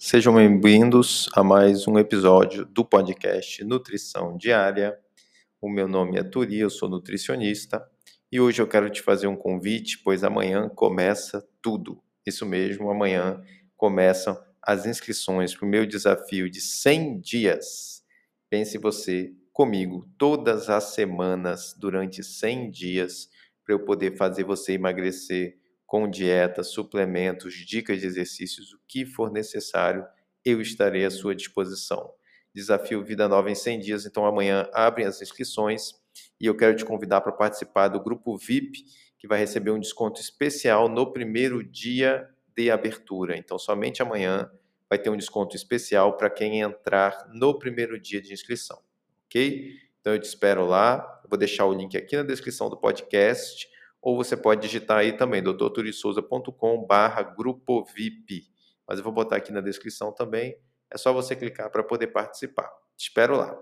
Sejam bem-vindos a mais um episódio do podcast Nutrição Diária. O meu nome é Turi, eu sou nutricionista e hoje eu quero te fazer um convite, pois amanhã começa tudo. Isso mesmo, amanhã começam as inscrições para o meu desafio de 100 dias. Pense você comigo todas as semanas durante 100 dias para eu poder fazer você emagrecer com dieta, suplementos, dicas de exercícios, o que for necessário, eu estarei à sua disposição. Desafio Vida Nova em 100 dias, então amanhã abrem as inscrições e eu quero te convidar para participar do grupo VIP, que vai receber um desconto especial no primeiro dia de abertura. Então, somente amanhã vai ter um desconto especial para quem entrar no primeiro dia de inscrição, ok? Então, eu te espero lá. Eu vou deixar o link aqui na descrição do podcast ou você pode digitar aí também, doutorturisouza.com barra grupo VIP. Mas eu vou botar aqui na descrição também, é só você clicar para poder participar. Te espero lá.